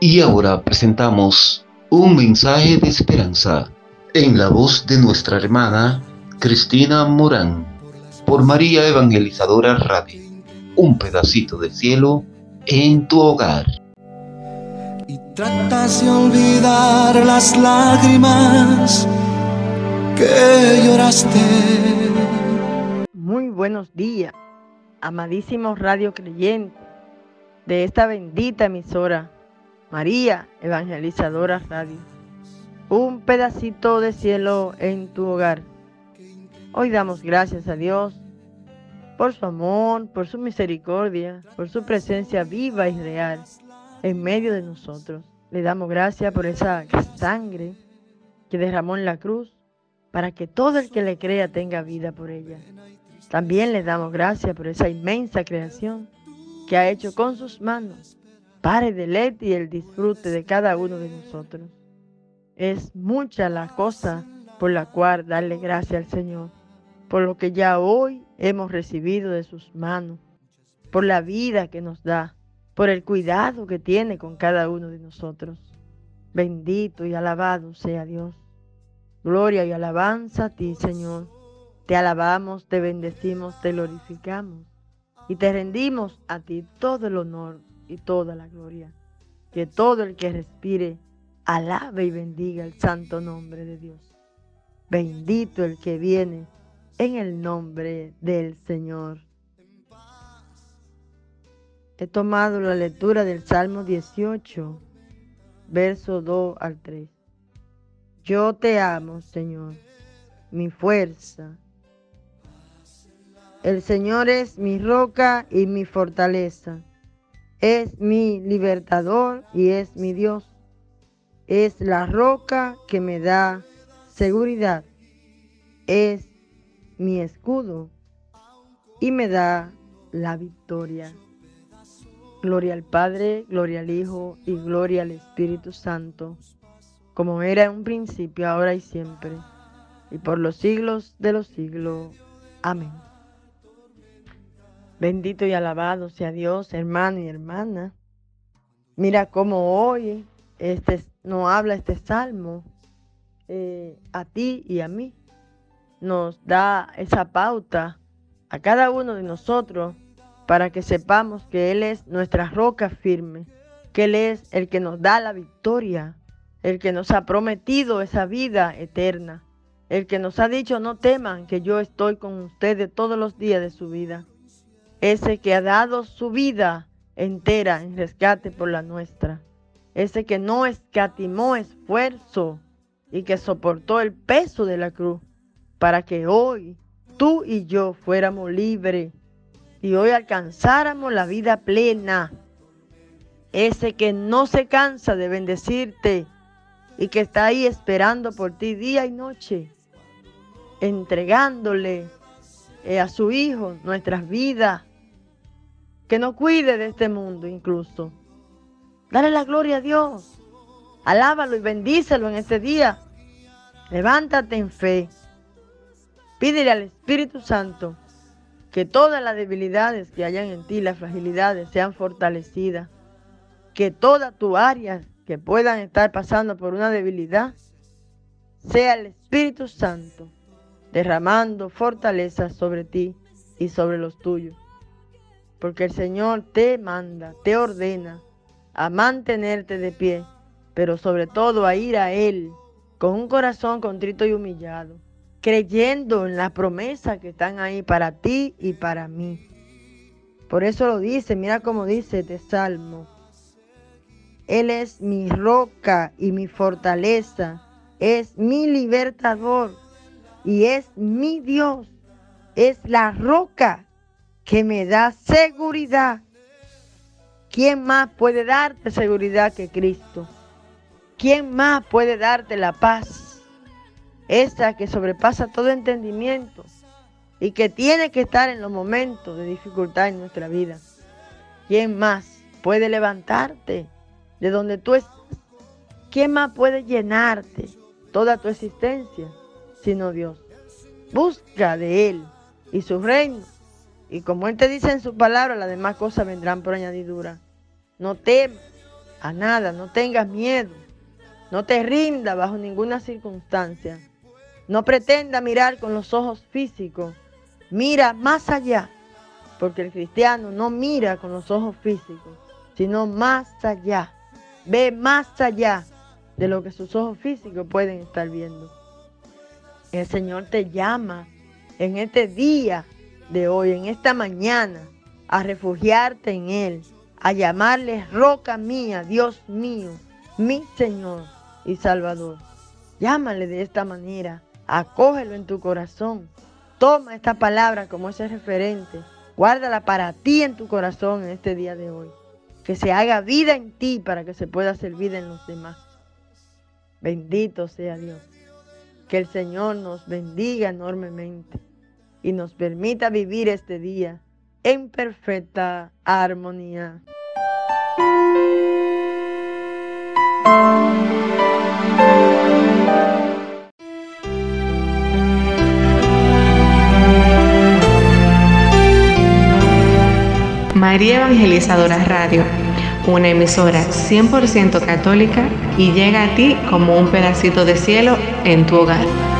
Y ahora presentamos un mensaje de esperanza en la voz de nuestra hermana Cristina Morán por María Evangelizadora Radio. Un pedacito de cielo en tu hogar. Y tratas de olvidar las lágrimas que lloraste. Muy buenos días, amadísimos radio creyentes de esta bendita emisora María Evangelizadora Radio. Un pedacito de cielo en tu hogar. Hoy damos gracias a Dios por su amor, por su misericordia, por su presencia viva y real en medio de nosotros. Le damos gracias por esa sangre que derramó en la cruz para que todo el que le crea tenga vida por ella. También le damos gracias por esa inmensa creación que ha hecho con sus manos para el deleite y el disfrute de cada uno de nosotros. Es mucha la cosa por la cual darle gracias al Señor, por lo que ya hoy hemos recibido de sus manos, por la vida que nos da, por el cuidado que tiene con cada uno de nosotros. Bendito y alabado sea Dios. Gloria y alabanza a ti, Señor. Te alabamos, te bendecimos, te glorificamos y te rendimos a ti todo el honor y toda la gloria. Que todo el que respire alabe y bendiga el santo nombre de Dios. Bendito el que viene en el nombre del Señor. He tomado la lectura del Salmo 18, verso 2 al 3. Yo te amo, Señor, mi fuerza. El Señor es mi roca y mi fortaleza es mi libertador y es mi Dios. Es la roca que me da seguridad. Es mi escudo y me da la victoria. Gloria al Padre, gloria al Hijo y gloria al Espíritu Santo, como era en un principio, ahora y siempre, y por los siglos de los siglos. Amén. Bendito y alabado sea Dios, hermano y hermana. Mira cómo hoy este, nos habla este salmo eh, a ti y a mí. Nos da esa pauta a cada uno de nosotros para que sepamos que Él es nuestra roca firme, que Él es el que nos da la victoria, el que nos ha prometido esa vida eterna, el que nos ha dicho no teman que yo estoy con ustedes todos los días de su vida ese que ha dado su vida entera en rescate por la nuestra, ese que no escatimó esfuerzo y que soportó el peso de la cruz para que hoy tú y yo fuéramos libres y hoy alcanzáramos la vida plena. Ese que no se cansa de bendecirte y que está ahí esperando por ti día y noche, entregándole eh, a su Hijo nuestras vidas que nos cuide de este mundo incluso. Dale la gloria a Dios. Alábalo y bendícelo en este día. Levántate en fe. Pídele al Espíritu Santo que todas las debilidades que hayan en ti, las fragilidades, sean fortalecidas. Que todas tus áreas que puedan estar pasando por una debilidad, sea el Espíritu Santo derramando fortaleza sobre ti y sobre los tuyos porque el Señor te manda, te ordena a mantenerte de pie, pero sobre todo a ir a Él con un corazón contrito y humillado, creyendo en la promesa que están ahí para ti y para mí. Por eso lo dice, mira cómo dice este salmo. Él es mi roca y mi fortaleza, es mi libertador y es mi Dios, es la roca que me da seguridad. ¿Quién más puede darte seguridad que Cristo? ¿Quién más puede darte la paz? Esa que sobrepasa todo entendimiento y que tiene que estar en los momentos de dificultad en nuestra vida. ¿Quién más puede levantarte de donde tú estás? ¿Quién más puede llenarte toda tu existencia sino Dios? Busca de Él y su reino y como Él te dice en su palabra, las demás cosas vendrán por añadidura. No temas, a nada, no tengas miedo, no te rinda bajo ninguna circunstancia, no pretenda mirar con los ojos físicos, mira más allá, porque el cristiano no mira con los ojos físicos, sino más allá, ve más allá de lo que sus ojos físicos pueden estar viendo. El Señor te llama en este día de hoy, en esta mañana, a refugiarte en Él, a llamarle roca mía, Dios mío, mi Señor y Salvador. Llámale de esta manera, acógelo en tu corazón. Toma esta palabra como ese referente. Guárdala para ti en tu corazón en este día de hoy. Que se haga vida en ti para que se pueda hacer vida en los demás. Bendito sea Dios. Que el Señor nos bendiga enormemente y nos permita vivir este día en perfecta armonía. María Evangelizadora Radio, una emisora 100% católica y llega a ti como un pedacito de cielo en tu hogar.